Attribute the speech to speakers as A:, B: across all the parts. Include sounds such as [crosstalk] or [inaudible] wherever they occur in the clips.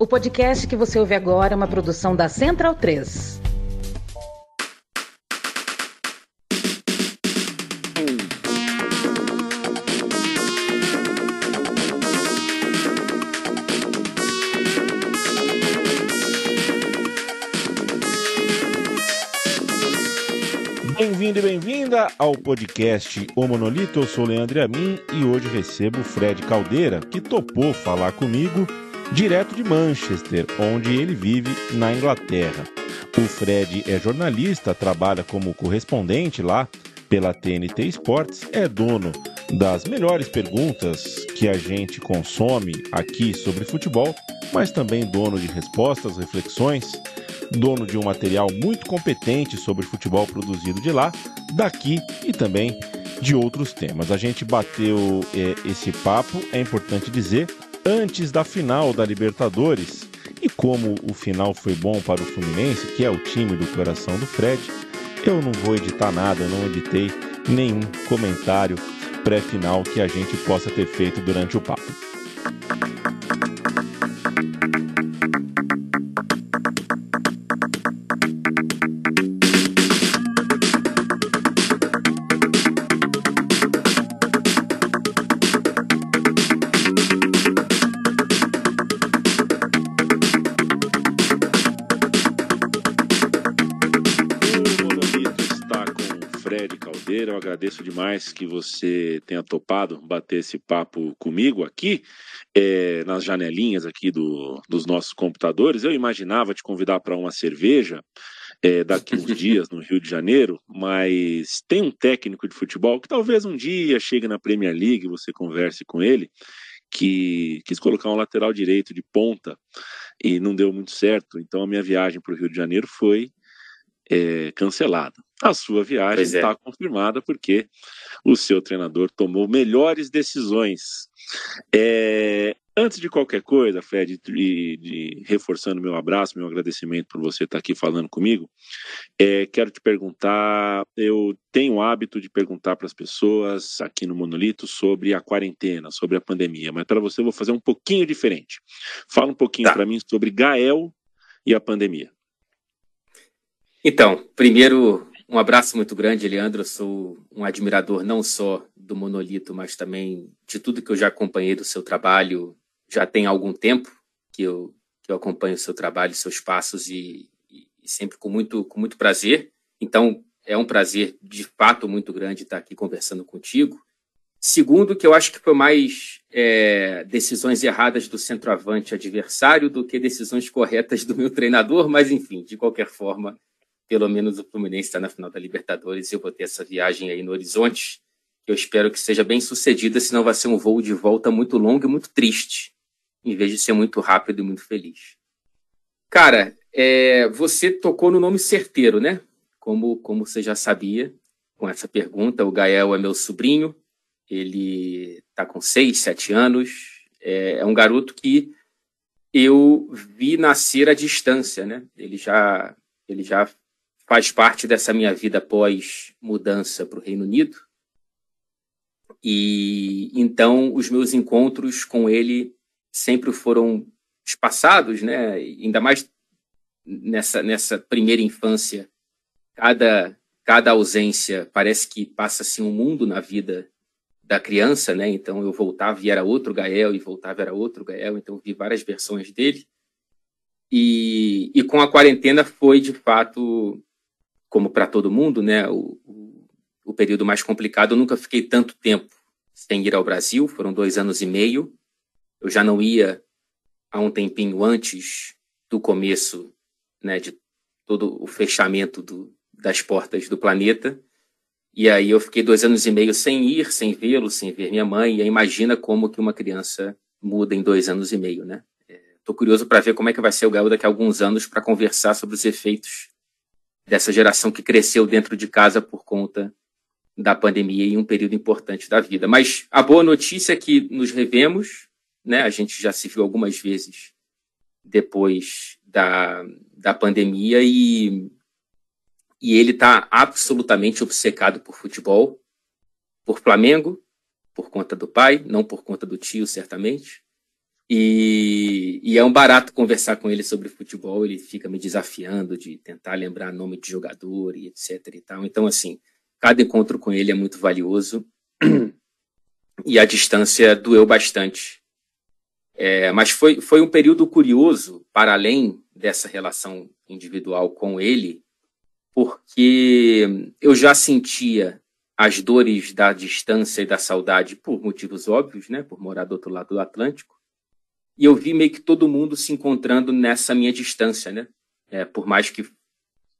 A: O podcast que você ouve agora é uma produção da Central 3.
B: Bem-vindo e bem-vinda ao podcast O Monolito. Eu sou o Leandro Amin e hoje recebo o Fred Caldeira, que topou falar comigo direto de Manchester, onde ele vive na Inglaterra. O Fred é jornalista, trabalha como correspondente lá pela TNT Sports, é dono das melhores perguntas que a gente consome aqui sobre futebol, mas também dono de respostas, reflexões dono de um material muito competente sobre futebol produzido de lá, daqui e também de outros temas. A gente bateu é, esse papo, é importante dizer, antes da final da Libertadores. E como o final foi bom para o Fluminense, que é o time do coração do Fred, eu não vou editar nada, eu não editei nenhum comentário pré-final que a gente possa ter feito durante o papo. Agradeço demais que você tenha topado bater esse papo comigo aqui, é, nas janelinhas aqui do, dos nossos computadores. Eu imaginava te convidar para uma cerveja é, daqui uns [laughs] dias no Rio de Janeiro, mas tem um técnico de futebol que talvez um dia chegue na Premier League e você converse com ele, que quis colocar um lateral direito de ponta e não deu muito certo. Então a minha viagem para o Rio de Janeiro foi é, cancelada. A sua viagem está é. confirmada porque o seu treinador tomou melhores decisões. É, antes de qualquer coisa, Fred, de, de, reforçando meu abraço, meu agradecimento por você estar aqui falando comigo, é, quero te perguntar. Eu tenho o hábito de perguntar para as pessoas aqui no Monolito sobre a quarentena, sobre a pandemia, mas para você eu vou fazer um pouquinho diferente. Fala um pouquinho tá. para mim sobre Gael e a pandemia.
C: Então, primeiro, um abraço muito grande, Leandro. Eu sou um admirador não só do Monolito, mas também de tudo que eu já acompanhei do seu trabalho. Já tem algum tempo que eu, que eu acompanho o seu trabalho, seus passos e, e, sempre com muito, com muito prazer. Então, é um prazer de fato muito grande estar aqui conversando contigo. Segundo, que eu acho que foi mais é, decisões erradas do centroavante adversário do que decisões corretas do meu treinador, mas enfim, de qualquer forma, pelo menos o Fluminense está na final da Libertadores e eu vou ter essa viagem aí no horizonte, eu espero que seja bem sucedida, senão vai ser um voo de volta muito longo e muito triste, em vez de ser muito rápido e muito feliz. Cara, é, você tocou no nome certeiro, né? Como, como você já sabia, com essa pergunta, o Gael é meu sobrinho, ele está com seis, sete anos, é, é um garoto que eu vi nascer à distância, né? Ele já, ele já faz parte dessa minha vida pós mudança para o Reino Unido. E então os meus encontros com ele sempre foram espaçados, né? Ainda mais nessa nessa primeira infância, cada cada ausência parece que passa assim um mundo na vida da criança, né? Então eu voltava e era outro Gael e voltava era outro Gael, então vi várias versões dele. E, e com a quarentena foi de fato como para todo mundo, né, o, o, período mais complicado. Eu nunca fiquei tanto tempo sem ir ao Brasil, foram dois anos e meio. Eu já não ia há um tempinho antes do começo né, de todo o fechamento do, das portas do planeta. E aí eu fiquei dois anos e meio sem ir, sem vê-lo, sem ver minha mãe. E imagina como que uma criança muda em dois anos e meio, né? Estou é, curioso para ver como é que vai ser o Gael daqui a alguns anos para conversar sobre os efeitos dessa geração que cresceu dentro de casa por conta da pandemia em um período importante da vida. Mas a boa notícia é que nos revemos, né? A gente já se viu algumas vezes depois da, da pandemia e, e ele está absolutamente obcecado por futebol, por Flamengo, por conta do pai, não por conta do tio, certamente, E, e, é um barato conversar com ele sobre futebol. Ele fica me desafiando de tentar lembrar nome de jogador e etc. E tal. Então, assim, cada encontro com ele é muito valioso. E a distância doeu bastante. É, mas foi, foi um período curioso, para além dessa relação individual com ele, porque eu já sentia as dores da distância e da saudade por motivos óbvios, né, por morar do outro lado do Atlântico, e eu vi meio que todo mundo se encontrando nessa minha distância, né, é, por mais que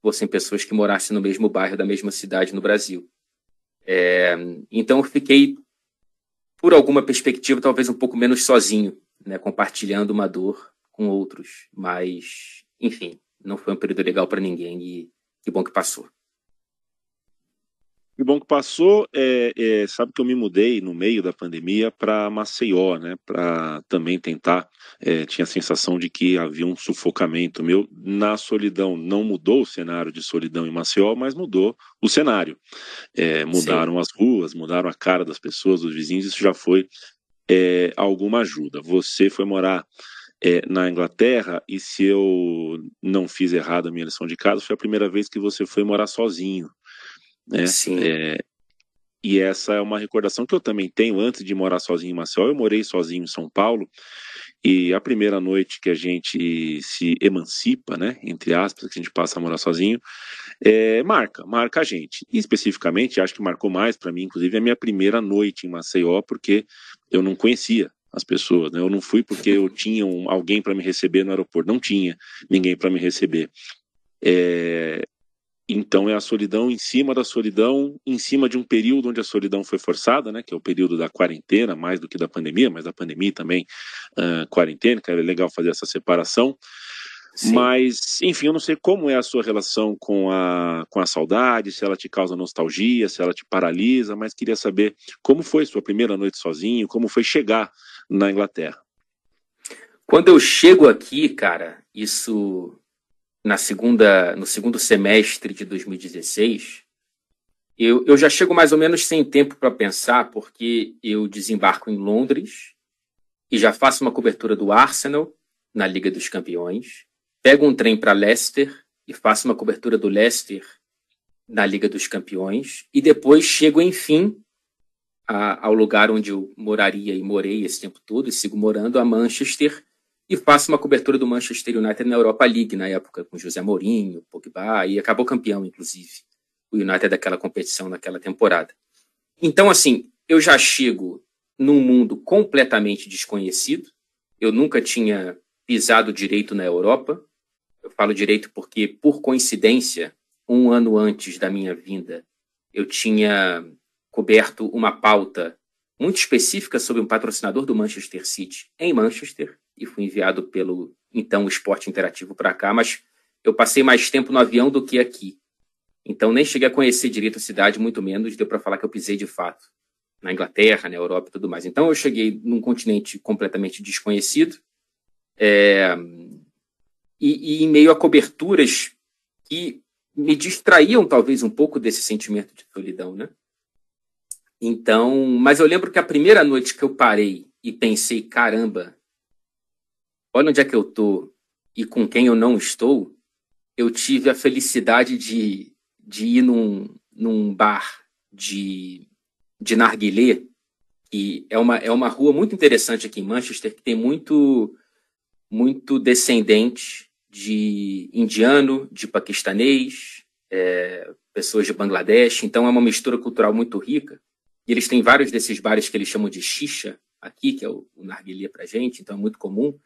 C: fossem pessoas que morassem no mesmo bairro da mesma cidade no Brasil. É, então eu fiquei, por alguma perspectiva, talvez um pouco menos sozinho, né, compartilhando uma dor com outros, mas enfim, não foi um período legal para ninguém e que bom que passou.
B: Que bom que passou. É, é, sabe que eu me mudei no meio da pandemia para Maceió, né? Para também tentar. É, tinha a sensação de que havia um sufocamento meu na solidão. Não mudou o cenário de solidão em Maceió, mas mudou o cenário. É, mudaram Sim. as ruas, mudaram a cara das pessoas, dos vizinhos. Isso já foi é, alguma ajuda. Você foi morar é, na Inglaterra, e se eu não fiz errado a minha lição de casa, foi a primeira vez que você foi morar sozinho. Né?
C: Sim.
B: É, e essa é uma recordação que eu também tenho antes de morar sozinho em Maceió. Eu morei sozinho em São Paulo e a primeira noite que a gente se emancipa, né, entre aspas, que a gente passa a morar sozinho, é, marca, marca a gente. E especificamente, acho que marcou mais para mim, inclusive, a minha primeira noite em Maceió, porque eu não conhecia as pessoas. Né? Eu não fui porque eu tinha um, alguém para me receber no aeroporto, não tinha ninguém para me receber. É, então é a solidão em cima da solidão, em cima de um período onde a solidão foi forçada, né, que é o período da quarentena, mais do que da pandemia, mas da pandemia também, uh, quarentena, que é legal fazer essa separação. Sim. Mas, enfim, eu não sei como é a sua relação com a, com a saudade, se ela te causa nostalgia, se ela te paralisa, mas queria saber como foi sua primeira noite sozinho, como foi chegar na Inglaterra.
C: Quando eu chego aqui, cara, isso na segunda, no segundo semestre de 2016, eu, eu já chego mais ou menos sem tempo para pensar, porque eu desembarco em Londres e já faço uma cobertura do Arsenal na Liga dos Campeões pego um trem para Leicester e faço uma cobertura do Leicester na Liga dos Campeões e depois chego, enfim, a, ao lugar onde eu moraria e morei esse tempo todo e sigo morando, a Manchester, e faço uma cobertura do Manchester United na Europa League, na época, com José Mourinho, Pogba, e acabou campeão, inclusive, o United daquela competição naquela temporada. Então, assim, eu já chego num mundo completamente desconhecido, eu nunca tinha pisado direito na Europa, eu falo direito porque, por coincidência, um ano antes da minha vinda, eu tinha coberto uma pauta muito específica sobre um patrocinador do Manchester City em Manchester e fui enviado pelo então Esporte Interativo para cá, mas eu passei mais tempo no avião do que aqui. Então nem cheguei a conhecer direito a cidade, muito menos deu para falar que eu pisei de fato na Inglaterra, na Europa e tudo mais. Então eu cheguei num continente completamente desconhecido. É, e, e em meio a coberturas que me distraíam talvez um pouco desse sentimento de solidão, né? Então, mas eu lembro que a primeira noite que eu parei e pensei, caramba, olha onde é que eu tô e com quem eu não estou, eu tive a felicidade de, de ir num, num bar de, de narguilé, que é uma, é uma rua muito interessante aqui em Manchester, que tem muito, muito descendente de indiano, de paquistanês, é, pessoas de Bangladesh. Então é uma mistura cultural muito rica. E eles têm vários desses bares que eles chamam de xixa aqui, que é o, o narguilé para gente, então é muito comum.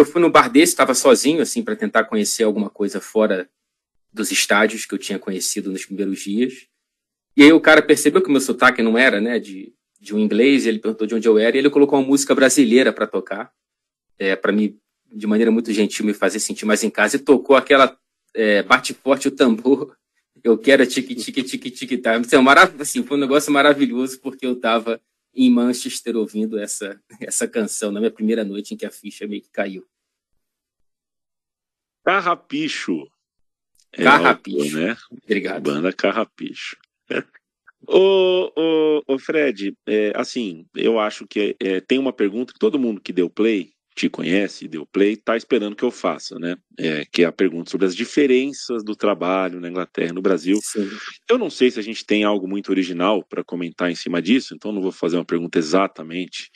C: Eu fui no bar desse, estava sozinho, assim, para tentar conhecer alguma coisa fora dos estádios que eu tinha conhecido nos primeiros dias. E aí o cara percebeu que o meu sotaque não era, né, de, de um inglês, ele perguntou de onde eu era, e ele colocou uma música brasileira para tocar, é, para me de maneira muito gentil, me fazer sentir mais em casa e tocou aquela é, bate forte o tambor. Eu quero tique tique tique tique tá. Assim, assim, foi um negócio maravilhoso porque eu estava em Manchester ouvindo essa [laughs] essa canção na minha primeira noite em que a ficha meio que caiu.
B: Carrapicho.
C: É Carrapicho,
B: né?
C: Obrigado.
B: Banda Carrapicho. [laughs] Ô, ô, ô Fred, é, assim, eu acho que é, tem uma pergunta que todo mundo que deu play te conhece, deu play, está esperando que eu faça, né? É, que é a pergunta sobre as diferenças do trabalho na Inglaterra e no Brasil. Sim. Eu não sei se a gente tem algo muito original para comentar em cima disso, então não vou fazer uma pergunta exatamente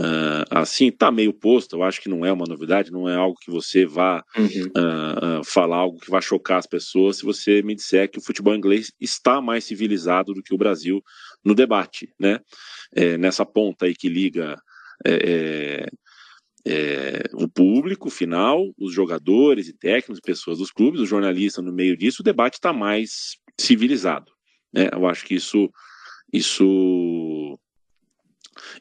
B: uh, assim. Está meio posto, eu acho que não é uma novidade, não é algo que você vá uhum. uh, uh, falar algo que vai chocar as pessoas se você me disser que o futebol inglês está mais civilizado do que o Brasil no debate, né? É, nessa ponta aí que liga é, é o público final, os jogadores e técnicos, pessoas dos clubes, o jornalista no meio disso, o debate está mais civilizado. Né? Eu acho que isso, isso,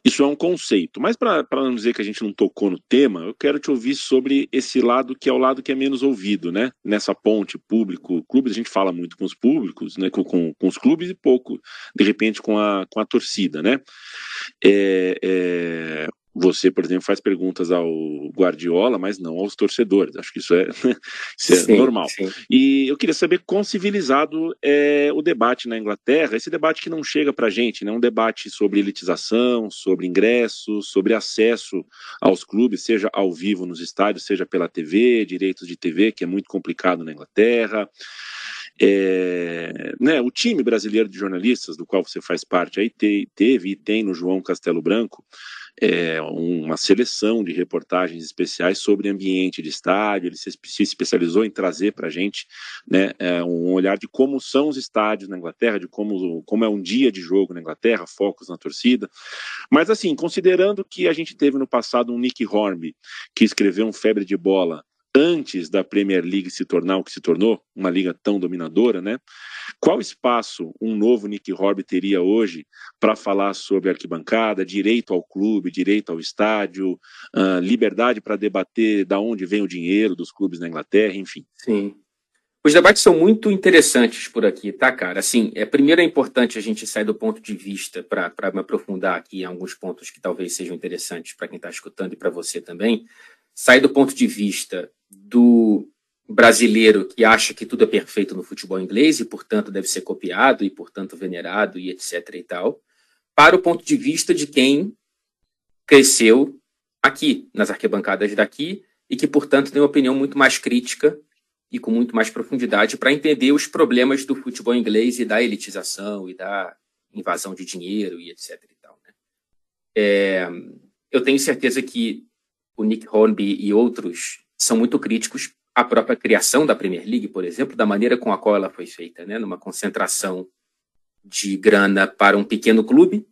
B: isso é um conceito. Mas para não dizer que a gente não tocou no tema, eu quero te ouvir sobre esse lado que é o lado que é menos ouvido, né? Nessa ponte público-clubes, a gente fala muito com os públicos, né? Com, com, com, os clubes e pouco, de repente, com a, com a torcida, né? É, é, você, por exemplo, faz perguntas ao Guardiola, mas não aos torcedores. Acho que isso é, [laughs] isso é sim, normal. Sim. E eu queria saber quão civilizado é o debate na Inglaterra, esse debate que não chega para a gente, né? um debate sobre elitização, sobre ingressos, sobre acesso aos clubes, seja ao vivo nos estádios, seja pela TV, direitos de TV, que é muito complicado na Inglaterra. É, né, o time brasileiro de jornalistas, do qual você faz parte, aí te, teve e tem no João Castelo Branco é, uma seleção de reportagens especiais sobre ambiente de estádio. Ele se, especializou em trazer para a gente né, é, um olhar de como são os estádios na Inglaterra, de como, como é um dia de jogo na Inglaterra, focos na torcida. Mas, assim, considerando que a gente teve no passado um Nick Hornby, que escreveu um Febre de Bola antes da Premier League se tornar o que se tornou, uma liga tão dominadora, né? Qual espaço um novo Nick Horby teria hoje para falar sobre arquibancada, direito ao clube, direito ao estádio, uh, liberdade para debater da onde vem o dinheiro dos clubes na Inglaterra, enfim?
C: Sim. Os debates são muito interessantes por aqui, tá, cara? Assim, é, primeiro é importante a gente sair do ponto de vista, para me aprofundar aqui em alguns pontos que talvez sejam interessantes para quem está escutando e para você também, sair do ponto de vista do brasileiro que acha que tudo é perfeito no futebol inglês e, portanto, deve ser copiado e, portanto, venerado e etc. e tal, para o ponto de vista de quem cresceu aqui, nas arquibancadas daqui, e que, portanto, tem uma opinião muito mais crítica e com muito mais profundidade para entender os problemas do futebol inglês e da elitização e da invasão de dinheiro e etc. E tal, né? é, eu tenho certeza que o Nick Hornby e outros são muito críticos à própria criação da Premier League, por exemplo, da maneira com a qual ela foi feita, né? numa concentração de grana para um pequeno clube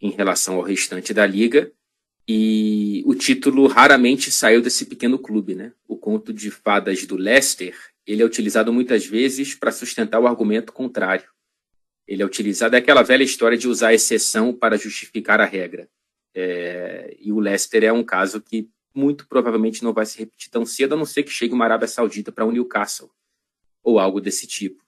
C: em relação ao restante da liga, e o título raramente saiu desse pequeno clube, né? O conto de fadas do Leicester, ele é utilizado muitas vezes para sustentar o argumento contrário. Ele é utilizado é aquela velha história de usar a exceção para justificar a regra. É, e o Leicester é um caso que muito provavelmente não vai se repetir tão cedo, a não ser que chegue uma Arábia Saudita para o Newcastle ou algo desse tipo.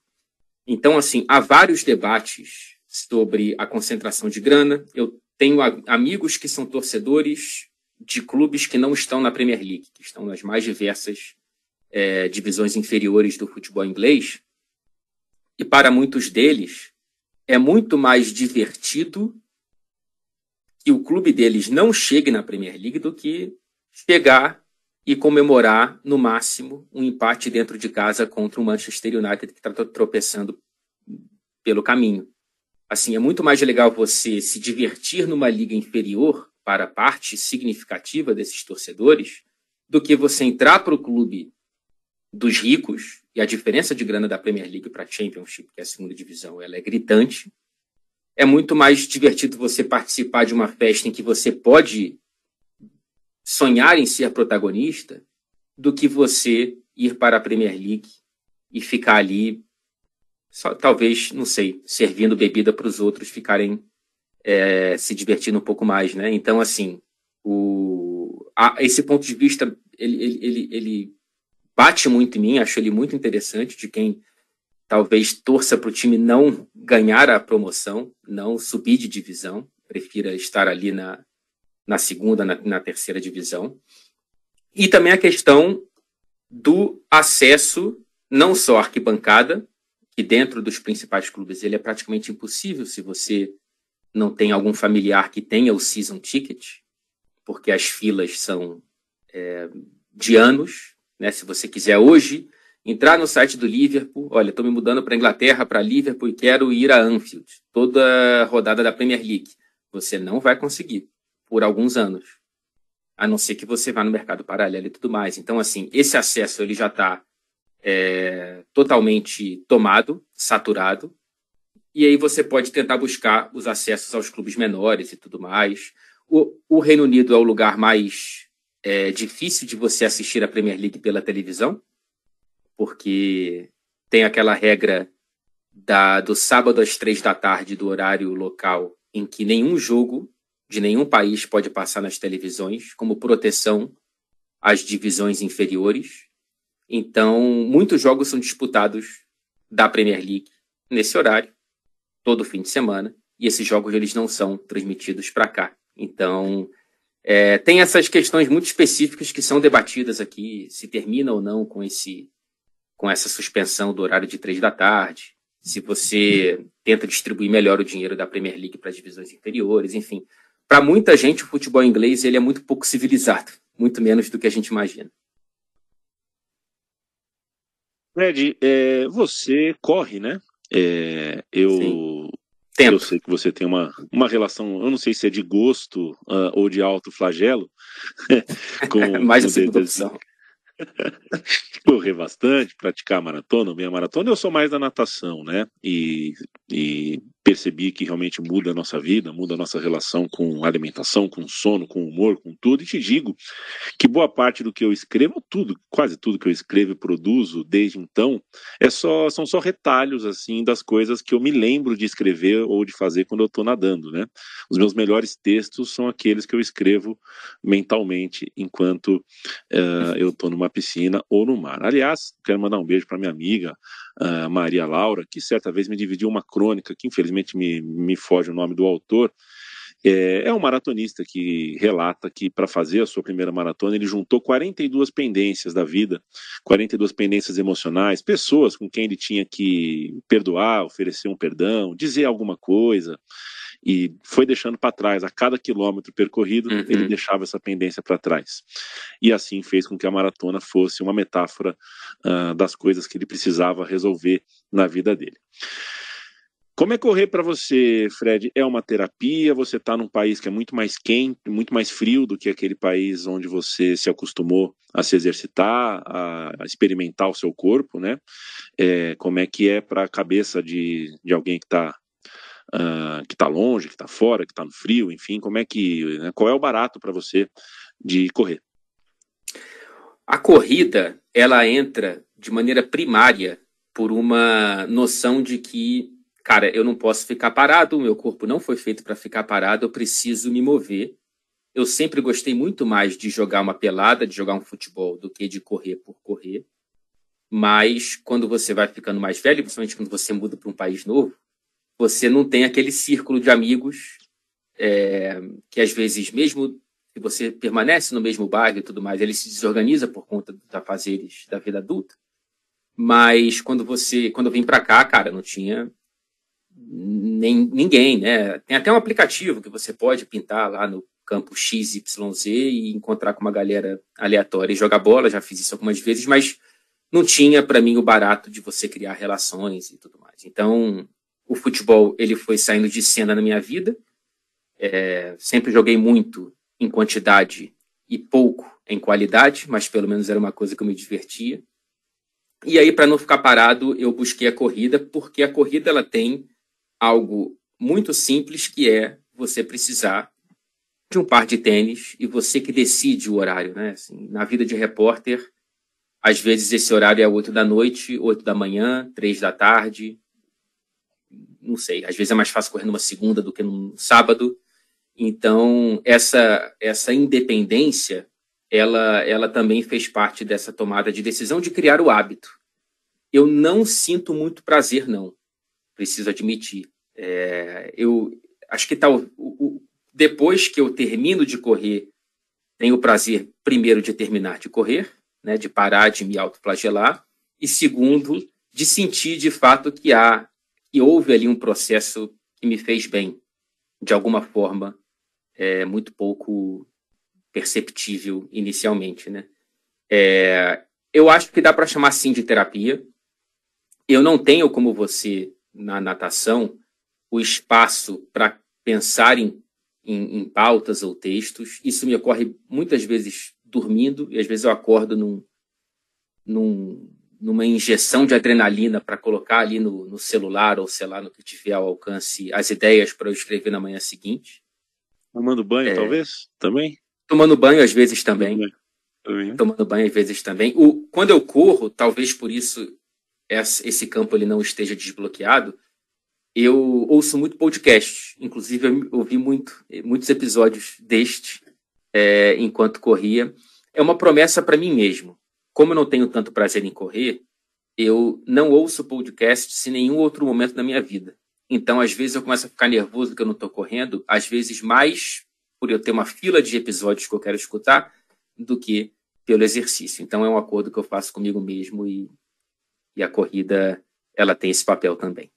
C: Então, assim, há vários debates sobre a concentração de grana. Eu tenho amigos que são torcedores de clubes que não estão na Premier League, que estão nas mais diversas é, divisões inferiores do futebol inglês. E para muitos deles, é muito mais divertido que o clube deles não chegue na Premier League do que chegar e comemorar, no máximo, um empate dentro de casa contra o Manchester United, que está tropeçando pelo caminho. Assim, é muito mais legal você se divertir numa liga inferior para parte significativa desses torcedores do que você entrar para o clube dos ricos, e a diferença de grana da Premier League para a Championship, que é a segunda divisão, ela é gritante. É muito mais divertido você participar de uma festa em que você pode sonhar em ser protagonista do que você ir para a Premier League e ficar ali, só, talvez, não sei, servindo bebida para os outros ficarem é, se divertindo um pouco mais, né? Então, assim, o, a, esse ponto de vista, ele, ele, ele, ele bate muito em mim, acho ele muito interessante, de quem talvez torça para o time não ganhar a promoção, não subir de divisão, prefira estar ali na, na segunda, na, na terceira divisão. E também a questão do acesso, não só à arquibancada, que dentro dos principais clubes ele é praticamente impossível se você não tem algum familiar que tenha o season ticket, porque as filas são é, de anos. Né? Se você quiser hoje entrar no site do Liverpool, olha, estou me mudando para Inglaterra, para Liverpool e quero ir a Anfield, toda rodada da Premier League. Você não vai conseguir por alguns anos, a não ser que você vá no mercado paralelo e tudo mais. Então, assim, esse acesso ele já está é, totalmente tomado, saturado, e aí você pode tentar buscar os acessos aos clubes menores e tudo mais. O, o Reino Unido é o lugar mais é, difícil de você assistir a Premier League pela televisão, porque tem aquela regra da, do sábado às três da tarde do horário local, em que nenhum jogo de nenhum país pode passar nas televisões, como proteção às divisões inferiores. Então, muitos jogos são disputados da Premier League nesse horário, todo fim de semana, e esses jogos eles não são transmitidos para cá. Então, é, tem essas questões muito específicas que são debatidas aqui, se termina ou não com esse com essa suspensão do horário de três da tarde, se você tenta distribuir melhor o dinheiro da Premier League para as divisões inferiores, enfim. Para muita gente, o futebol inglês ele é muito pouco civilizado, muito menos do que a gente imagina.
B: Fred, é, você corre, né? É, eu, eu sei que você tem uma, uma relação, eu não sei se é de gosto uh, ou de alto flagelo. [laughs]
C: com, [laughs] Mais com a segunda opção. [laughs]
B: Correr bastante, praticar maratona, meia maratona, eu sou mais da natação, né? E, e percebi que realmente muda a nossa vida, muda a nossa relação com alimentação, com sono, com humor, com tudo. E te digo que boa parte do que eu escrevo, tudo, quase tudo que eu escrevo e produzo desde então, é só, são só retalhos assim das coisas que eu me lembro de escrever ou de fazer quando eu estou nadando, né? Os meus melhores textos são aqueles que eu escrevo mentalmente enquanto uh, eu estou numa piscina ou no mar. Aliás, quero mandar um beijo para minha amiga Maria Laura, que certa vez me dividiu uma crônica, que infelizmente me, me foge o nome do autor, é, é um maratonista que relata que para fazer a sua primeira maratona ele juntou 42 pendências da vida, 42 pendências emocionais, pessoas com quem ele tinha que perdoar, oferecer um perdão, dizer alguma coisa, e foi deixando para trás. A cada quilômetro percorrido, uhum. ele deixava essa pendência para trás. E assim fez com que a maratona fosse uma metáfora uh, das coisas que ele precisava resolver na vida dele. Como é correr para você, Fred? É uma terapia? Você está num país que é muito mais quente, muito mais frio do que aquele país onde você se acostumou a se exercitar, a, experimentar o seu corpo, né? É, como é que é para a cabeça de, de alguém que está uh, que está longe, que está fora, que está no frio, enfim, como é que, né, qual é o barato para você de correr?
C: A corrida, ela entra de maneira primária por uma noção de que, cara, eu não posso ficar parado, o meu corpo não foi feito para ficar parado, eu preciso me mover. Eu sempre gostei muito mais de jogar uma pelada, de jogar um futebol, do que de correr por correr. Mas quando você vai ficando mais velho, principalmente quando você muda para um país novo, você não tem aquele círculo de amigos é, que às vezes, mesmo que você permanece no mesmo bairro e tudo mais, ele se desorganiza por conta dos afazeres da vida adulta. Mas quando você, quando eu vim para cá, cara, não tinha nem ninguém, né? Tem até um aplicativo que você pode pintar lá no campo XYZ e encontrar com uma galera aleatória e jogar bola. Já fiz isso algumas vezes, mas não tinha para mim o barato de você criar relações e tudo mais. Então, o futebol ele foi saindo de cena na minha vida. É, sempre joguei muito em quantidade e pouco em qualidade, mas pelo menos era uma coisa que eu me divertia. E aí, para não ficar parado, eu busquei a corrida, porque a corrida ela tem algo muito simples que é você precisar de um par de tênis e você que decide o horário, né? Assim, na vida de repórter, às vezes esse horário é 8 da noite, 8 da manhã, 3 da tarde, não sei, às vezes é mais fácil correr numa segunda do que num sábado. Então, essa, essa independência, ela, ela também fez parte dessa tomada de decisão de criar o hábito. Eu não sinto muito prazer, não, preciso admitir. É, eu acho que tal, o, depois que eu termino de correr, tenho o prazer, primeiro, de terminar de correr, né, de parar de me autoflagelar, e segundo, de sentir de fato que há que houve ali um processo que me fez bem, de alguma forma, é, muito pouco perceptível inicialmente, né? É, eu acho que dá para chamar sim de terapia. Eu não tenho como você na natação o espaço para pensar em, em, em, pautas ou textos. Isso me ocorre muitas vezes dormindo e às vezes eu acordo num, num, numa injeção de adrenalina para colocar ali no, no, celular ou sei lá no que tiver ao alcance as ideias para eu escrever na manhã seguinte.
B: Tomando banho, é, talvez? Também?
C: Tomando banho às vezes também. também. Tomando banho às vezes também. O, quando eu corro, talvez por isso esse campo ele não esteja desbloqueado, eu ouço muito podcast. Inclusive, eu ouvi muito, muitos episódios deste é, enquanto corria. É uma promessa para mim mesmo. Como eu não tenho tanto prazer em correr, eu não ouço podcast em nenhum outro momento da minha vida. Então, às vezes, eu começo a ficar nervoso que eu não estou correndo, às vezes mais por eu ter uma fila de episódios que eu quero escutar do que pelo exercício. Então, é um acordo que eu faço comigo mesmo e, e a corrida ela tem esse papel também.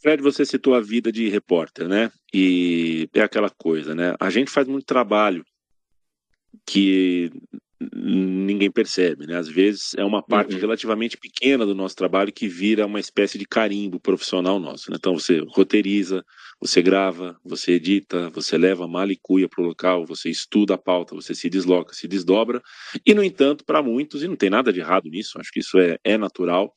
B: Fred, você citou a vida de repórter, né? E é aquela coisa, né? A gente faz muito trabalho que ninguém percebe, né? Às vezes é uma parte uhum. relativamente pequena do nosso trabalho que vira uma espécie de carimbo profissional nosso. Né? Então você roteiriza, você grava, você edita, você leva a mala e cuia para o local, você estuda a pauta, você se desloca, se desdobra. E no entanto, para muitos, e não tem nada de errado nisso, acho que isso é, é natural,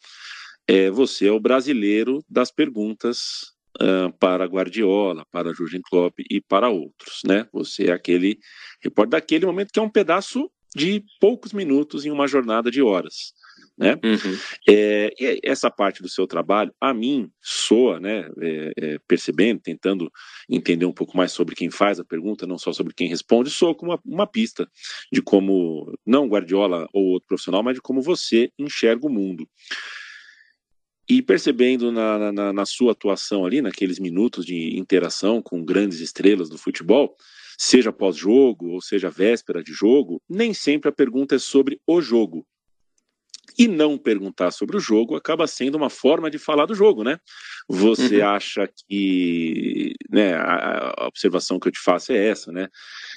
B: é, você é o brasileiro das perguntas uh, para Guardiola, para Jurgen Klopp e para outros, né? Você é aquele repórter daquele momento que é um pedaço de poucos minutos em uma jornada de horas. Né? Uhum. É, essa parte do seu trabalho, a mim, soa, né, é, é, percebendo, tentando entender um pouco mais sobre quem faz a pergunta, não só sobre quem responde, soa como uma, uma pista de como, não Guardiola ou outro profissional, mas de como você enxerga o mundo. E percebendo na, na, na sua atuação ali, naqueles minutos de interação com grandes estrelas do futebol, seja pós-jogo ou seja véspera de jogo, nem sempre a pergunta é sobre o jogo. E não perguntar sobre o jogo acaba sendo uma forma de falar do jogo, né? Você uhum. acha que. Né, a, observação que eu te faço é essa, né?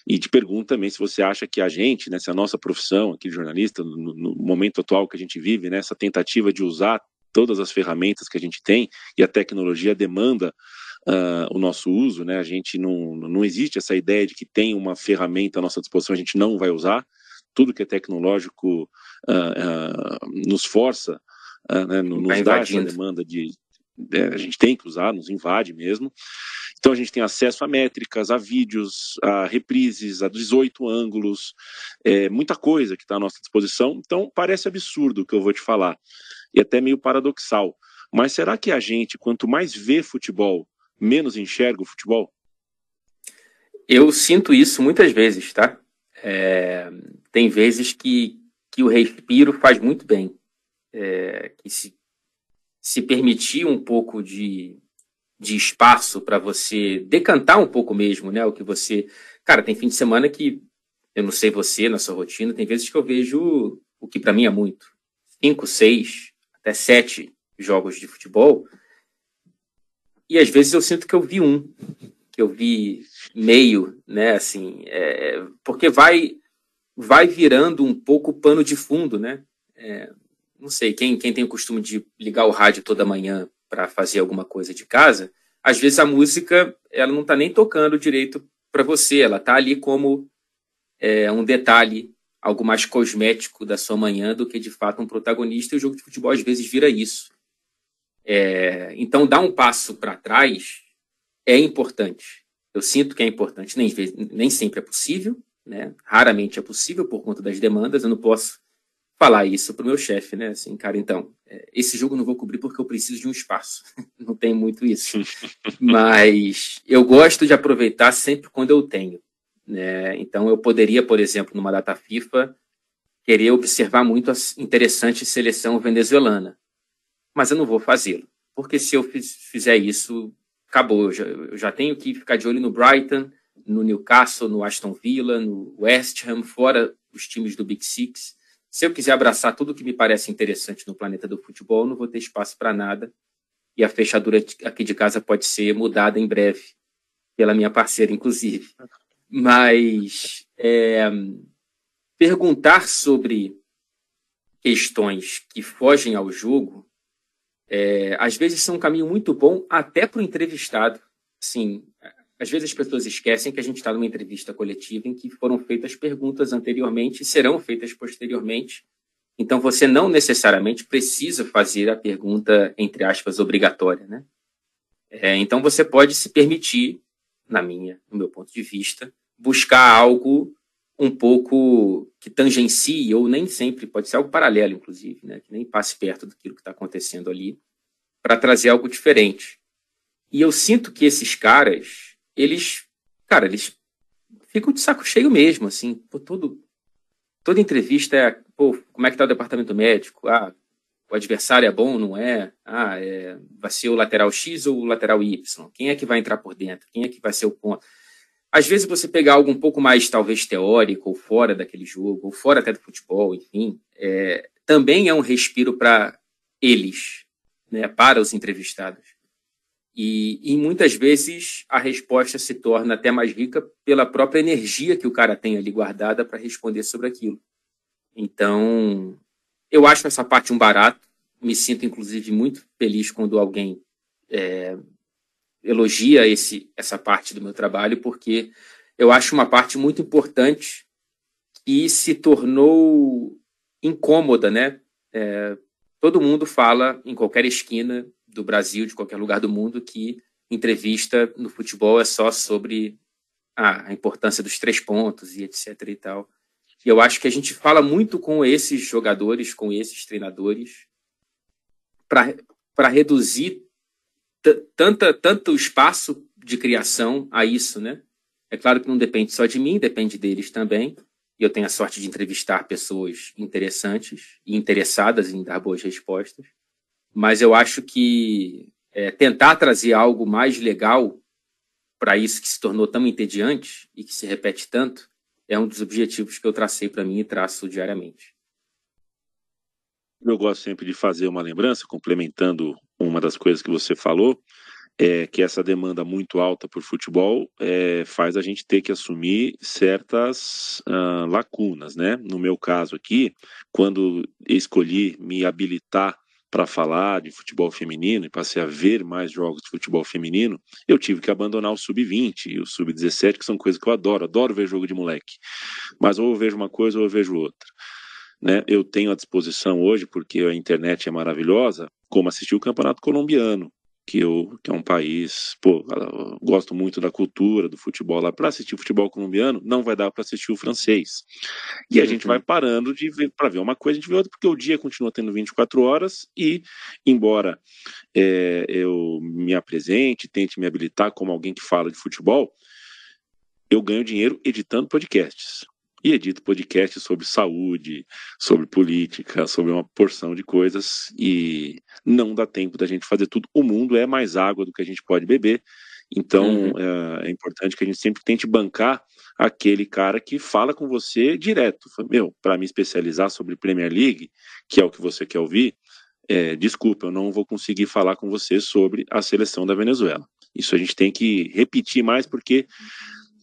B: E te pergunto também se você acha que a gente, né, se a nossa profissão aqui de jornalista, no, no momento atual que a gente vive, né, essa tentativa de usar todas as ferramentas que a gente tem e a tecnologia demanda uh, o nosso uso, né? A gente não, não existe essa ideia de que tem uma ferramenta à nossa disposição, a gente não vai usar. Tudo que é tecnológico uh, uh, nos força, né? nos dá essa demanda de, de, a gente tem que usar, nos invade mesmo. Então a gente tem acesso a métricas, a vídeos, a reprises, a 18 ângulos, é, muita coisa que está à nossa disposição. Então parece absurdo o que eu vou te falar e até meio paradoxal. Mas será que a gente, quanto mais vê futebol, menos enxerga o futebol?
C: Eu sinto isso muitas vezes, tá? É, tem vezes que, que o respiro faz muito bem. É, que se, se permitir um pouco de, de espaço para você decantar um pouco mesmo, né? O que você. Cara, tem fim de semana que eu não sei você na sua rotina, tem vezes que eu vejo o que para mim é muito. Cinco, seis, até sete jogos de futebol e às vezes eu sinto que eu vi um, que eu vi meio, né? Assim, é, porque vai vai virando um pouco pano de fundo, né? É, não sei, quem, quem tem o costume de ligar o rádio toda manhã para fazer alguma coisa de casa, às vezes a música ela não está nem tocando direito para você, ela está ali como é, um detalhe, algo mais cosmético da sua manhã do que de fato um protagonista. E o jogo de futebol às vezes vira isso. É, então, dar um passo para trás é importante. Eu sinto que é importante, nem, nem sempre é possível, né? raramente é possível por conta das demandas. Eu não posso falar isso para o meu chefe, né? Assim, cara, então, é, esse jogo eu não vou cobrir porque eu preciso de um espaço. [laughs] não tem muito isso. [laughs] Mas eu gosto de aproveitar sempre quando eu tenho. Né? Então, eu poderia, por exemplo, numa data FIFA, querer observar muito a interessante seleção venezuelana mas eu não vou fazê-lo. Porque se eu fizer isso, acabou. Eu já, eu já, tenho que ficar de olho no Brighton, no Newcastle, no Aston Villa, no West Ham, fora os times do Big Six. Se eu quiser abraçar tudo que me parece interessante no planeta do futebol, não vou ter espaço para nada. E a fechadura aqui de casa pode ser mudada em breve, pela minha parceira, inclusive. Mas é, perguntar sobre questões que fogem ao jogo, é, às vezes são um caminho muito bom até para o entrevistado. Sim, às vezes as pessoas esquecem que a gente está numa entrevista coletiva em que foram feitas perguntas anteriormente e serão feitas posteriormente. Então você não necessariamente precisa fazer a pergunta entre aspas obrigatória, né? É, então você pode se permitir, na minha, no meu ponto de vista, buscar algo um pouco que tangencie, ou nem sempre, pode ser algo paralelo, inclusive, né? que nem passe perto daquilo que está acontecendo ali, para trazer algo diferente. E eu sinto que esses caras, eles, cara, eles ficam de saco cheio mesmo, assim, pô, todo, toda entrevista é, pô, como é que tá o departamento médico? Ah, o adversário é bom, não é? Ah, é, vai ser o lateral X ou o lateral Y? Quem é que vai entrar por dentro? Quem é que vai ser o ponto? Às vezes você pegar algo um pouco mais, talvez, teórico, ou fora daquele jogo, ou fora até do futebol, enfim, é, também é um respiro para eles, né, para os entrevistados. E, e, muitas vezes a resposta se torna até mais rica pela própria energia que o cara tem ali guardada para responder sobre aquilo. Então, eu acho essa parte um barato. Me sinto, inclusive, muito feliz quando alguém é, elogia esse, essa parte do meu trabalho, porque eu acho uma parte muito importante e se tornou incômoda, né? É, todo mundo fala em qualquer esquina do Brasil, de qualquer lugar do mundo, que entrevista no futebol é só sobre ah, a importância dos três pontos e etc e tal. E eu acho que a gente fala muito com esses jogadores, com esses treinadores, para reduzir tanta, tanto espaço de criação a isso, né? É claro que não depende só de mim, depende deles também. E eu tenho a sorte de entrevistar pessoas interessantes e interessadas em dar boas respostas. Mas eu acho que é, tentar trazer algo mais legal para isso que se tornou tão entediante e que se repete tanto é um dos objetivos que eu tracei para mim e traço diariamente.
B: Eu gosto sempre de fazer uma lembrança, complementando uma das coisas que você falou, é que essa demanda muito alta por futebol é, faz a gente ter que assumir certas uh, lacunas, né? No meu caso aqui, quando escolhi me habilitar para falar de futebol feminino e passei a ver mais jogos de futebol feminino, eu tive que abandonar o sub-20 e o sub-17, que são coisas que eu adoro, adoro ver jogo de moleque. Mas ou eu vejo uma coisa ou eu vejo outra. Né? Eu tenho à disposição hoje, porque a internet é maravilhosa, como assistir o Campeonato Colombiano, que, eu, que é um país, pô, gosto muito da cultura, do futebol lá. Para assistir o futebol colombiano, não vai dar para assistir o francês. E a gente vai uhum. parando de ver para ver uma coisa, a gente vê outra, porque o dia continua tendo 24 horas e, embora é, eu me apresente, tente me habilitar como alguém que fala de futebol, eu ganho dinheiro editando podcasts e edito podcast sobre saúde, sobre política, sobre uma porção de coisas e não dá tempo da gente fazer tudo. O mundo é mais água do que a gente pode beber, então uhum. é, é, importante que a gente sempre tente bancar aquele cara que fala com você direto. Meu, para me especializar sobre Premier League, que é o que você quer ouvir, é, desculpa, eu não vou conseguir falar com você sobre a seleção da Venezuela. Isso a gente tem que repetir mais porque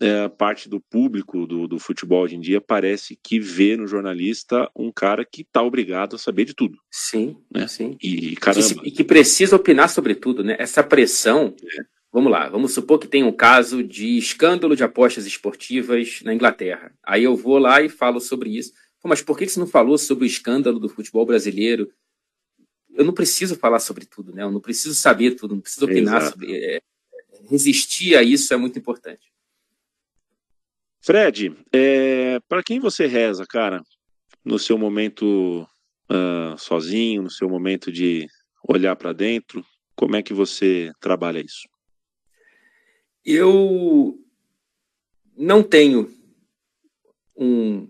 B: é, parte do público do, do futebol hoje em dia parece que vê no jornalista um cara que está obrigado a saber de tudo.
C: Sim,
B: né?
C: sim.
B: E, caramba.
C: E, que precisa opinar sobre tudo, né? Essa pressão. É. Vamos lá, vamos supor que tem um caso de escândalo de apostas esportivas na Inglaterra. Aí eu vou lá e falo sobre isso. Mas por que você não falou sobre o escândalo do futebol brasileiro? Eu não preciso falar sobre tudo, né? Eu não preciso saber tudo, não preciso opinar Exato. sobre. É, resistir a isso é muito importante.
B: Fred, é, para quem você reza, cara, no seu momento uh, sozinho, no seu momento de olhar para dentro, como é que você trabalha isso?
C: Eu não tenho um,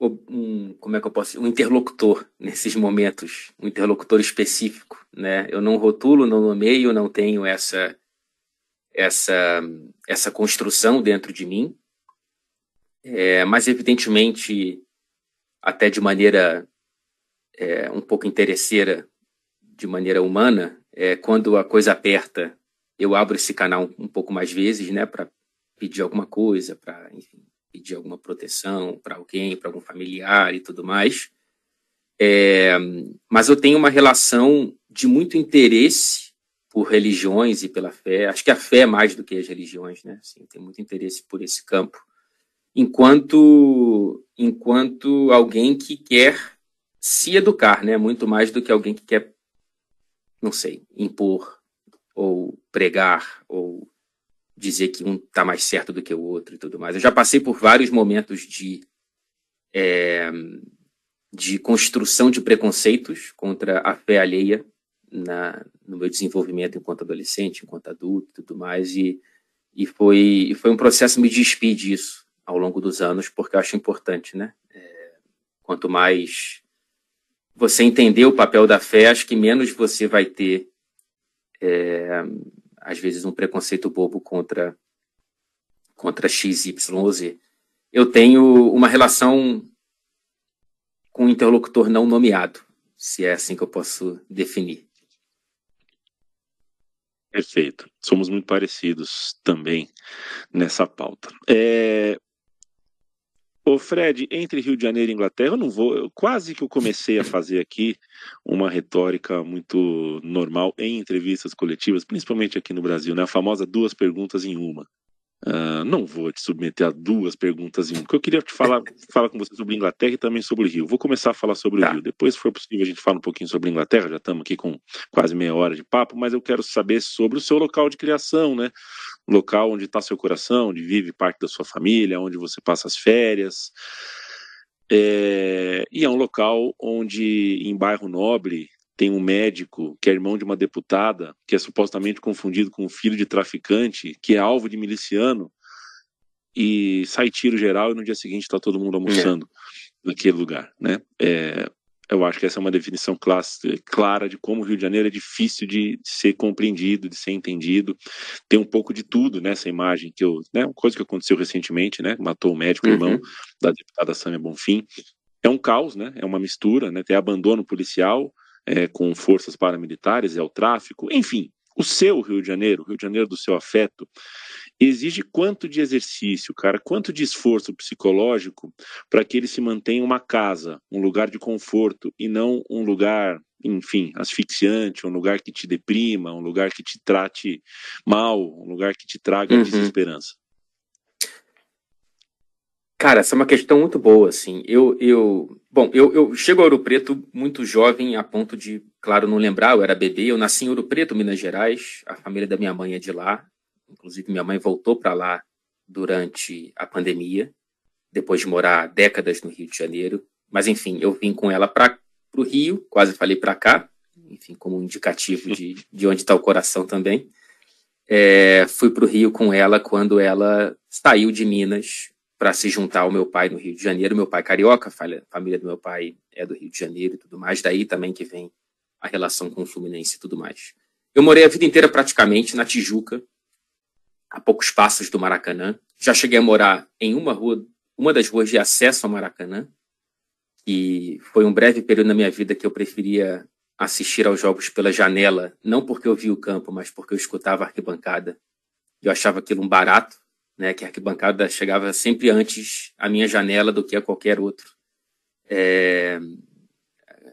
C: um, como é que eu posso um interlocutor nesses momentos, um interlocutor específico, né? Eu não rotulo, não nomeio, não tenho essa essa, essa construção dentro de mim, é, mas evidentemente até de maneira é, um pouco interesseira, de maneira humana, é, quando a coisa aperta, eu abro esse canal um pouco mais vezes, né, para pedir alguma coisa, para, pedir alguma proteção para alguém, para algum familiar e tudo mais. É, mas eu tenho uma relação de muito interesse por religiões e pela fé. Acho que a fé é mais do que as religiões, né? Assim, tem muito interesse por esse campo. Enquanto, enquanto alguém que quer se educar, né? Muito mais do que alguém que quer, não sei, impor ou pregar ou dizer que um está mais certo do que o outro e tudo mais. Eu já passei por vários momentos de é, de construção de preconceitos contra a fé alheia na, no meu desenvolvimento enquanto adolescente, enquanto adulto e tudo mais, e, e foi, foi um processo me despir disso ao longo dos anos, porque eu acho importante, né? É, quanto mais você entender o papel da fé, acho que menos você vai ter, é, às vezes, um preconceito bobo contra, contra X, Y ou Z. Eu tenho uma relação com um interlocutor não nomeado, se é assim que eu posso definir.
B: Perfeito. Somos muito parecidos também nessa pauta. É... Ô Fred, entre Rio de Janeiro e Inglaterra, eu não vou. Eu, quase que eu comecei a fazer aqui uma retórica muito normal em entrevistas coletivas, principalmente aqui no Brasil, né? A famosa duas perguntas em uma. Uh, não vou te submeter a duas perguntas em um, porque eu queria te falar, [laughs] falar com você sobre Inglaterra e também sobre o Rio. Vou começar a falar sobre tá. o Rio. Depois, se for possível, a gente fala um pouquinho sobre Inglaterra. Já estamos aqui com quase meia hora de papo, mas eu quero saber sobre o seu local de criação, né? O local onde está seu coração, onde vive parte da sua família, onde você passa as férias. É, e é um local onde, em bairro nobre, tem um médico que é irmão de uma deputada, que é supostamente confundido com um filho de traficante, que é alvo de miliciano, e sai tiro geral e no dia seguinte está todo mundo almoçando é. naquele lugar, né? É, eu acho que essa é uma definição clara de como o Rio de Janeiro é difícil de ser compreendido, de ser entendido. Tem um pouco de tudo nessa imagem que eu, né, uma coisa que aconteceu recentemente, né, matou o médico, uhum. irmão da deputada Samia Bonfim. É um caos, né? É uma mistura, né? Tem abandono policial, é, com forças paramilitares, é o tráfico, enfim. O seu Rio de Janeiro, o Rio de Janeiro do seu afeto, exige quanto de exercício, cara, quanto de esforço psicológico para que ele se mantenha uma casa, um lugar de conforto e não um lugar, enfim, asfixiante, um lugar que te deprima, um lugar que te trate mal, um lugar que te traga uhum. desesperança.
C: Cara, essa é uma questão muito boa, assim. Eu, eu, bom, eu, eu chego a Ouro Preto muito jovem, a ponto de, claro, não lembrar, eu era bebê. Eu nasci em Ouro Preto, Minas Gerais. A família da minha mãe é de lá. Inclusive, minha mãe voltou para lá durante a pandemia, depois de morar décadas no Rio de Janeiro. Mas, enfim, eu vim com ela para o Rio, quase falei para cá, enfim, como um indicativo de, [laughs] de onde está o coração também. É, fui para o Rio com ela quando ela saiu de Minas para se juntar ao meu pai no Rio de Janeiro. Meu pai carioca, a família do meu pai é do Rio de Janeiro e tudo mais. Daí também que vem a relação com o Fluminense e tudo mais. Eu morei a vida inteira praticamente na Tijuca, a poucos passos do Maracanã. Já cheguei a morar em uma rua, uma das ruas de acesso ao Maracanã, e foi um breve período na minha vida que eu preferia assistir aos jogos pela janela, não porque eu via o campo, mas porque eu escutava a arquibancada. Eu achava aquilo um barato, né, que a arquibancada chegava sempre antes à minha janela do que a qualquer outro é,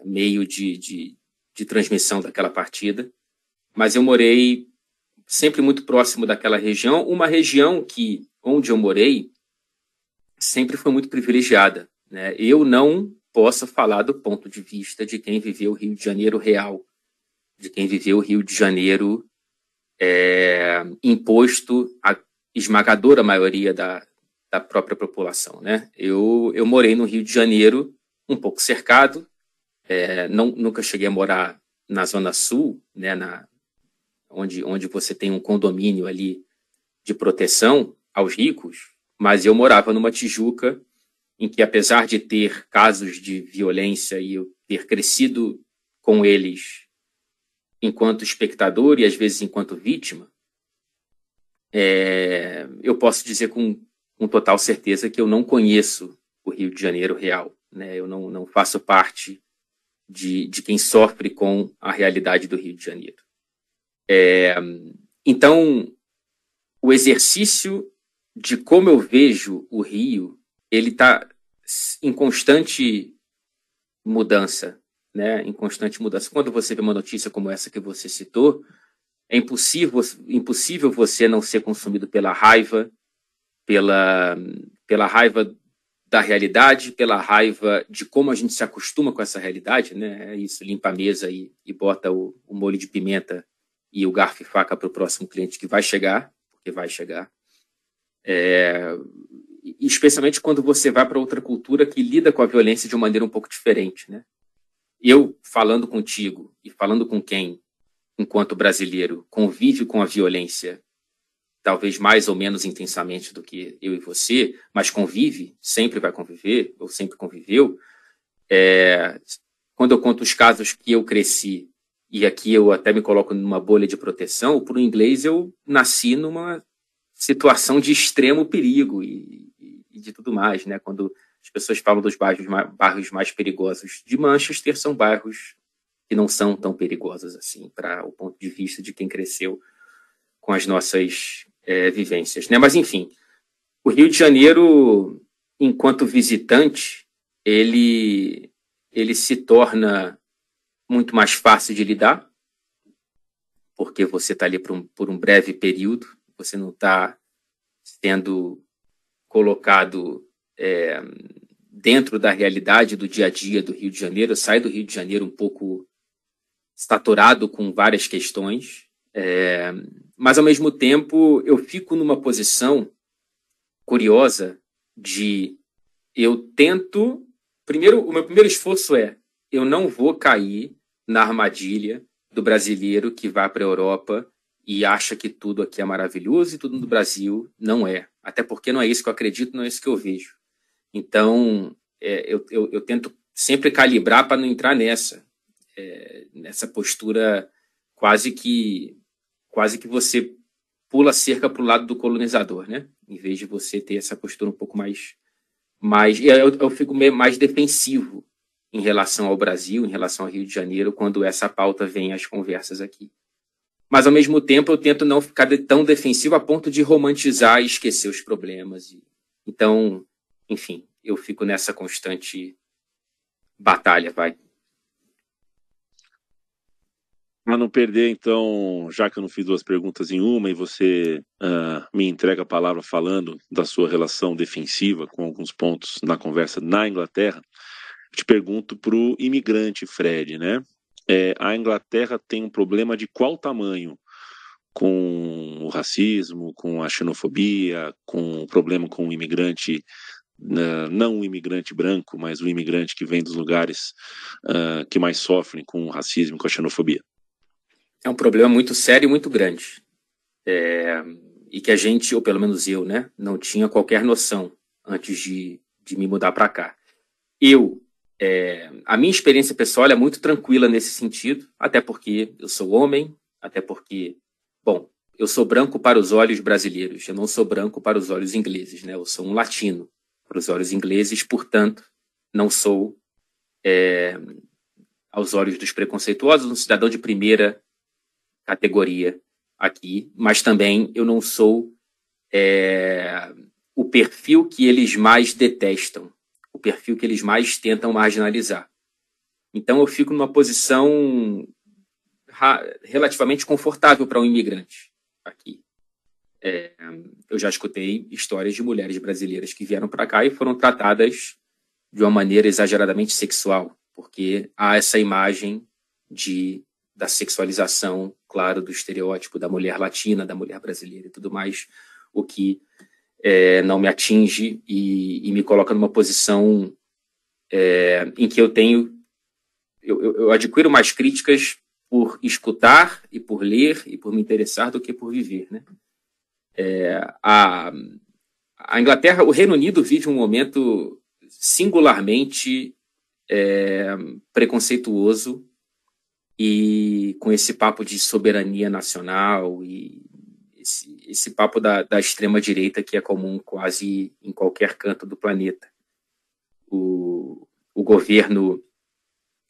C: meio de, de, de transmissão daquela partida. Mas eu morei sempre muito próximo daquela região, uma região que, onde eu morei, sempre foi muito privilegiada. Né? Eu não posso falar do ponto de vista de quem viveu o Rio de Janeiro real, de quem viveu o Rio de Janeiro é, imposto a esmagadora maioria da, da própria população. Né? Eu, eu morei no Rio de Janeiro, um pouco cercado, é, não, nunca cheguei a morar na Zona Sul, né, na, onde, onde você tem um condomínio ali de proteção aos ricos, mas eu morava numa Tijuca em que, apesar de ter casos de violência e eu ter crescido com eles enquanto espectador e às vezes enquanto vítima, é, eu posso dizer com, com total certeza que eu não conheço o Rio de Janeiro real. Né? Eu não, não faço parte de, de quem sofre com a realidade do Rio de Janeiro. É, então, o exercício de como eu vejo o Rio, ele está em constante mudança, né? Em constante mudança. Quando você vê uma notícia como essa que você citou, é impossível, impossível você não ser consumido pela raiva, pela, pela raiva da realidade, pela raiva de como a gente se acostuma com essa realidade, né? É isso, limpa a mesa e, e bota o, o molho de pimenta e o garfo e faca para o próximo cliente que vai chegar, porque vai chegar. É, especialmente quando você vai para outra cultura que lida com a violência de uma maneira um pouco diferente, né? Eu falando contigo e falando com quem, enquanto brasileiro, convive com a violência, talvez mais ou menos intensamente do que eu e você, mas convive, sempre vai conviver, ou sempre conviveu. É, quando eu conto os casos que eu cresci, e aqui eu até me coloco numa bolha de proteção, por inglês eu nasci numa situação de extremo perigo e, e de tudo mais, né? Quando as pessoas falam dos bairros, bairros mais perigosos de Manchester, são bairros que não são tão perigosos assim, para o ponto de vista de quem cresceu com as nossas é, vivências, né? Mas enfim, o Rio de Janeiro, enquanto visitante, ele ele se torna muito mais fácil de lidar, porque você está ali por um, por um breve período, você não está sendo colocado é, dentro da realidade do dia a dia do Rio de Janeiro, sai do Rio de Janeiro um pouco saturado com várias questões, é, mas ao mesmo tempo eu fico numa posição curiosa de eu tento. Primeiro, o meu primeiro esforço é eu não vou cair na armadilha do brasileiro que vai para a Europa e acha que tudo aqui é maravilhoso e tudo no Brasil não é. Até porque não é isso que eu acredito, não é isso que eu vejo. Então, é, eu, eu, eu, tento sempre calibrar para não entrar nessa, é, nessa postura quase que quase que você pula cerca para o lado do colonizador, né? Em vez de você ter essa postura um pouco mais mais eu, eu fico meio mais defensivo em relação ao Brasil, em relação ao Rio de Janeiro, quando essa pauta vem às conversas aqui mas ao mesmo tempo eu tento não ficar tão defensivo a ponto de romantizar e esquecer os problemas. Então, enfim, eu fico nessa constante batalha, vai.
B: Para não perder, então, já que eu não fiz duas perguntas em uma e você uh, me entrega a palavra falando da sua relação defensiva com alguns pontos na conversa na Inglaterra, te pergunto para o imigrante Fred, né? é, a Inglaterra tem um problema de qual tamanho? Com o racismo, com a xenofobia, com o problema com o imigrante, uh, não o imigrante branco, mas o imigrante que vem dos lugares uh, que mais sofrem com o racismo, com a xenofobia?
C: É um problema muito sério e muito grande. É, e que a gente, ou pelo menos eu, né, não tinha qualquer noção antes de, de me mudar para cá. Eu é, a minha experiência pessoal é muito tranquila nesse sentido, até porque eu sou homem, até porque, bom, eu sou branco para os olhos brasileiros, eu não sou branco para os olhos ingleses, né? Eu sou um latino para os olhos ingleses, portanto, não sou, é, aos olhos dos preconceituosos, um cidadão de primeira categoria aqui, mas também eu não sou é, o perfil que eles mais detestam o perfil que eles mais tentam marginalizar. Então eu fico numa posição relativamente confortável para um imigrante aqui. É, eu já escutei histórias de mulheres brasileiras que vieram para cá e foram tratadas de uma maneira exageradamente sexual, porque há essa imagem de da sexualização, claro, do estereótipo da mulher latina, da mulher brasileira e tudo mais, o que é, não me atinge e, e, me coloca numa posição é, em que eu tenho. Eu, eu, adquiro mais críticas por escutar e por ler e por me interessar do que por viver. Né? É, a, a Inglaterra, o Reino Unido vive um momento singularmente é, preconceituoso e com esse papo de soberania nacional e esse, esse papo da, da extrema-direita que é comum quase em qualquer canto do planeta. O, o governo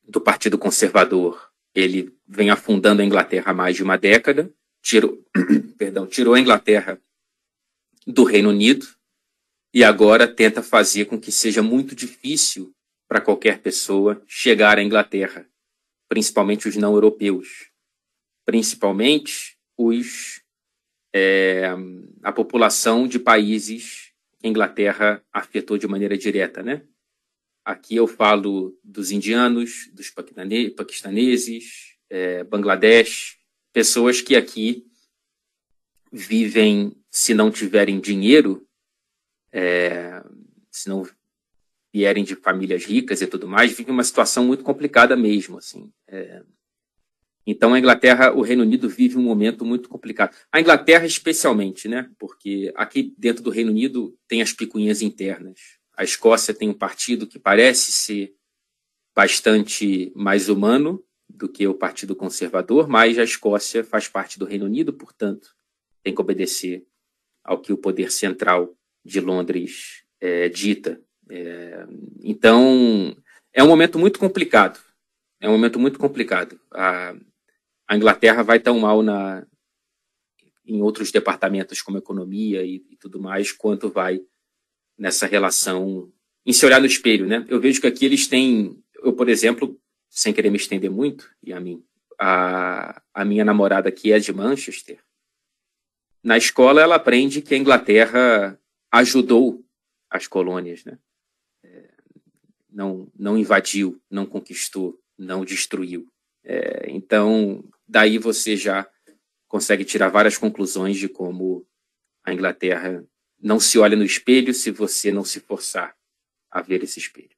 C: do Partido Conservador ele vem afundando a Inglaterra há mais de uma década, tirou, [clears throat] perdão, tirou a Inglaterra do Reino Unido e agora tenta fazer com que seja muito difícil para qualquer pessoa chegar à Inglaterra, principalmente os não europeus, principalmente os é, a população de países que a Inglaterra afetou de maneira direta, né? Aqui eu falo dos indianos, dos paquistaneses, é, Bangladesh, pessoas que aqui vivem, se não tiverem dinheiro, é, se não vierem de famílias ricas e tudo mais, vivem uma situação muito complicada mesmo, assim. É, então a Inglaterra, o Reino Unido vive um momento muito complicado. A Inglaterra especialmente, né? Porque aqui dentro do Reino Unido tem as picuinhas internas. A Escócia tem um partido que parece ser bastante mais humano do que o Partido Conservador, mas a Escócia faz parte do Reino Unido, portanto, tem que obedecer ao que o poder central de Londres é, dita. É, então, é um momento muito complicado. É um momento muito complicado. A, a Inglaterra vai tão mal na, em outros departamentos como economia e, e, tudo mais, quanto vai nessa relação em se olhar no espelho, né? Eu vejo que aqui eles têm, eu por exemplo, sem querer me estender muito, e a mim, a, a minha namorada que é de Manchester, na escola ela aprende que a Inglaterra ajudou as colônias, né? Não, não invadiu, não conquistou, não destruiu. É, então, daí você já consegue tirar várias conclusões de como a Inglaterra não se olha no espelho se você não se forçar a ver esse espelho.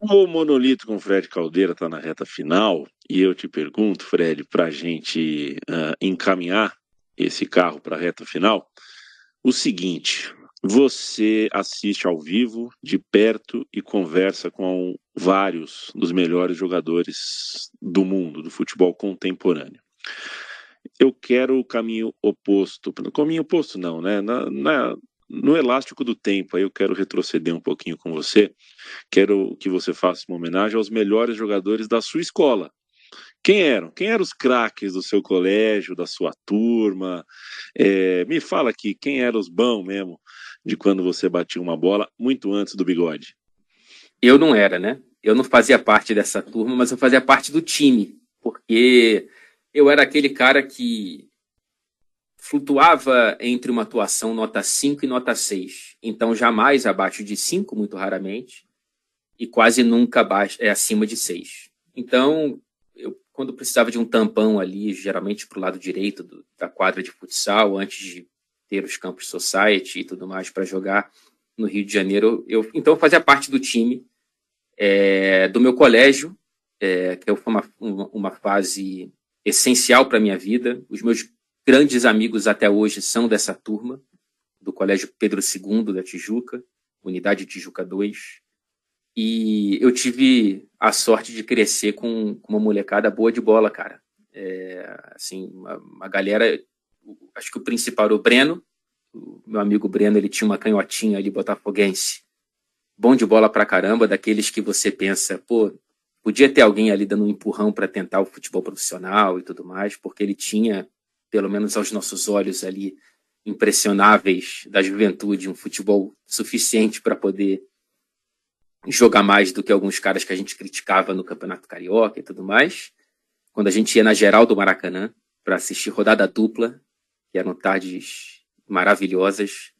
B: O monolito com Fred Caldeira está na reta final e eu te pergunto, Fred, para a gente uh, encaminhar esse carro para a reta final, o seguinte: você assiste ao vivo, de perto e conversa com vários dos melhores jogadores do mundo, do futebol contemporâneo. Eu quero o caminho oposto. Caminho oposto, não, né? Na, na, no elástico do tempo, aí eu quero retroceder um pouquinho com você. Quero que você faça uma homenagem aos melhores jogadores da sua escola. Quem eram? Quem eram os craques do seu colégio, da sua turma? É, me fala aqui, quem eram os bons mesmo de quando você batia uma bola muito antes do bigode?
C: Eu não era, né? Eu não fazia parte dessa turma, mas eu fazia parte do time, porque eu era aquele cara que flutuava entre uma atuação nota 5 e nota 6. Então, jamais abaixo de 5, muito raramente, e quase nunca abaixo, é, acima de 6. Então, eu, quando precisava de um tampão ali, geralmente para o lado direito do, da quadra de futsal, antes de ter os campos society e tudo mais para jogar no Rio de Janeiro. Eu, então, eu fazia parte do time é, do meu colégio, é, que foi uma, uma fase essencial para a minha vida. Os meus grandes amigos até hoje são dessa turma, do Colégio Pedro II da Tijuca, Unidade Tijuca 2. E eu tive a sorte de crescer com, com uma molecada boa de bola, cara. É, assim, uma, uma galera acho que o principal era o Breno. O meu amigo Breno, ele tinha uma canhotinha ali botafoguense. Bom de bola pra caramba, daqueles que você pensa, pô, podia ter alguém ali dando um empurrão para tentar o futebol profissional e tudo mais, porque ele tinha, pelo menos aos nossos olhos ali, impressionáveis da juventude, um futebol suficiente para poder jogar mais do que alguns caras que a gente criticava no Campeonato Carioca e tudo mais. Quando a gente ia na geral do Maracanã para assistir rodada dupla, que eram tardes maravilhosas.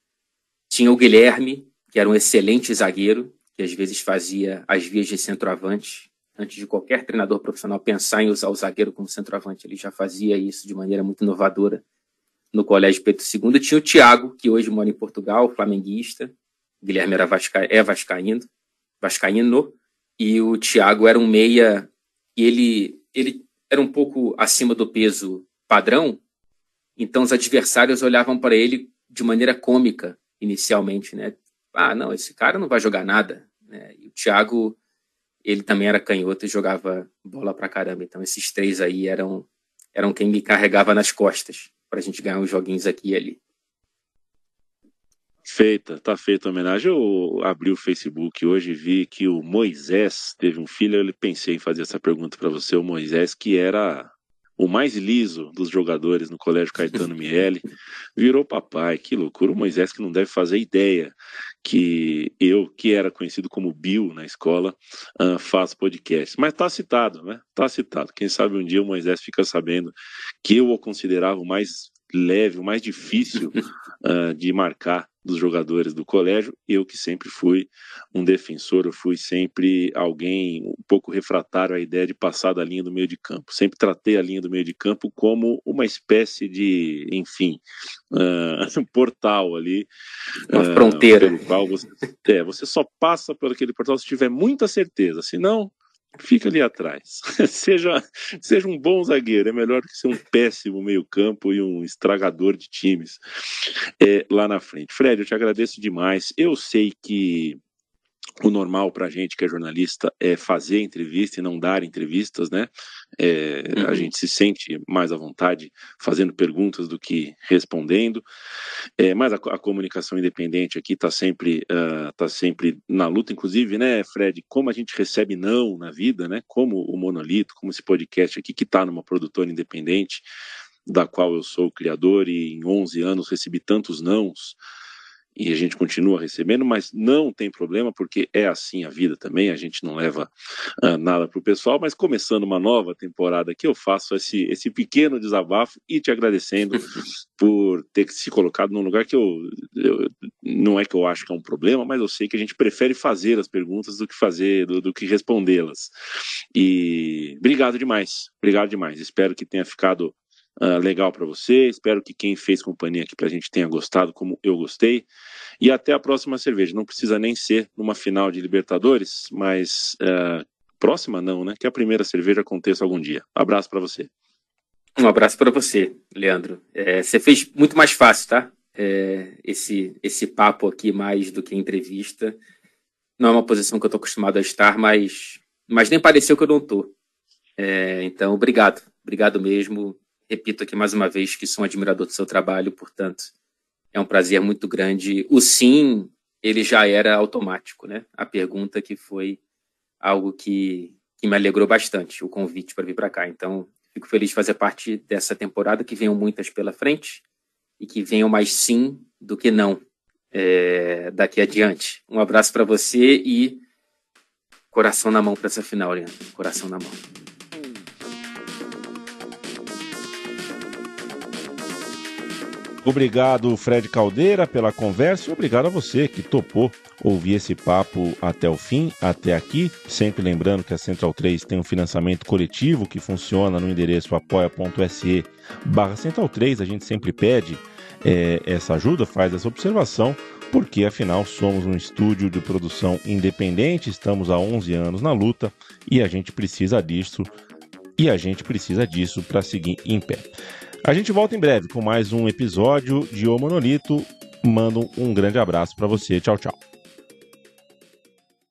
C: Tinha o Guilherme, que era um excelente zagueiro, que às vezes fazia as vias de centroavante. Antes de qualquer treinador profissional pensar em usar o zagueiro como centroavante, ele já fazia isso de maneira muito inovadora no Colégio Pedro II. Tinha o Thiago, que hoje mora em Portugal, flamenguista. O Guilherme era vasca... é vascaíno, vascaíno, e o Thiago era um meia e ele, ele era um pouco acima do peso padrão, então os adversários olhavam para ele de maneira cômica inicialmente, né? Ah, não, esse cara não vai jogar nada. Né? E o Thiago, ele também era canhoto e jogava bola pra caramba. Então esses três aí eram eram quem me carregava nas costas para a gente ganhar uns joguinhos aqui e ali.
B: Feita, tá feita a homenagem. Eu abri o Facebook hoje e vi que o Moisés teve um filho. Eu pensei em fazer essa pergunta para você, o Moisés, que era o mais liso dos jogadores no Colégio Caetano Miele, virou papai. Que loucura. O Moisés que não deve fazer ideia que eu, que era conhecido como Bill na escola, uh, faço podcast. Mas tá citado, né? Tá citado. Quem sabe um dia o Moisés fica sabendo que eu o considerava o mais leve, o mais difícil uh, [laughs] de marcar dos jogadores do colégio. Eu que sempre fui um defensor, eu fui sempre alguém um pouco refratário à ideia de passar da linha do meio de campo. Sempre tratei a linha do meio de campo como uma espécie de, enfim, uh, [laughs] um portal ali.
C: Uma uh, fronteira.
B: Pelo qual você, é, você só passa por aquele portal se tiver muita certeza. Senão, fica ali atrás. [laughs] seja, seja um bom zagueiro, é melhor que ser um péssimo meio-campo e um estragador de times é, lá na frente. Fred, eu te agradeço demais. Eu sei que o normal para a gente que é jornalista é fazer entrevista e não dar entrevistas, né? É, uhum. A gente se sente mais à vontade fazendo perguntas do que respondendo, é, mas a, a, comunicação independente aqui está sempre, uh, tá sempre na luta, inclusive, né, Fred? Como a gente recebe não na vida, né? Como o Monolito, como esse podcast aqui que está numa produtora independente, da qual eu sou o criador e em 11 anos recebi tantos nãos e a gente continua recebendo, mas não tem problema, porque é assim a vida também, a gente não leva uh, nada para o pessoal, mas começando uma nova temporada aqui, eu faço esse, esse pequeno desabafo e te agradecendo [laughs] por ter se colocado num lugar que eu, eu, não é que eu acho que é um problema, mas eu sei que a gente prefere fazer as perguntas do que fazer, do, do que respondê-las. E obrigado demais, obrigado demais, espero que tenha ficado uh, legal para você. Espero que quem fez companhia aqui para a gente tenha gostado, como eu gostei. E até a próxima cerveja. Não precisa nem ser numa final de Libertadores, mas uh, próxima não, né? Que a primeira cerveja aconteça algum dia. Abraço para você.
C: Um abraço para você, Leandro. É, você fez muito mais fácil, tá? É, esse, esse papo aqui, mais do que entrevista. Não é uma posição que eu estou acostumado a estar, mas, mas nem pareceu que eu não estou. É, então, obrigado. Obrigado mesmo. Repito aqui mais uma vez que sou um admirador do seu trabalho, portanto, é um prazer muito grande. O sim, ele já era automático, né? A pergunta que foi algo que, que me alegrou bastante, o convite para vir para cá. Então, fico feliz de fazer parte dessa temporada, que venham muitas pela frente e que venham mais sim do que não é, daqui adiante. Um abraço para você e coração na mão para essa final, Leandro. Coração na mão.
D: Obrigado, Fred Caldeira, pela conversa e obrigado a você que topou ouvir esse papo até o fim, até aqui. Sempre lembrando que a Central 3 tem um financiamento coletivo que funciona no endereço apoia.se barra Central 3. A gente sempre pede é, essa ajuda, faz essa observação, porque afinal somos um estúdio de produção independente, estamos há 11 anos na luta e a gente precisa disso e a gente precisa disso para seguir em pé. A gente volta em breve com mais um episódio de O Monolito. Mando um grande abraço para você. Tchau, tchau.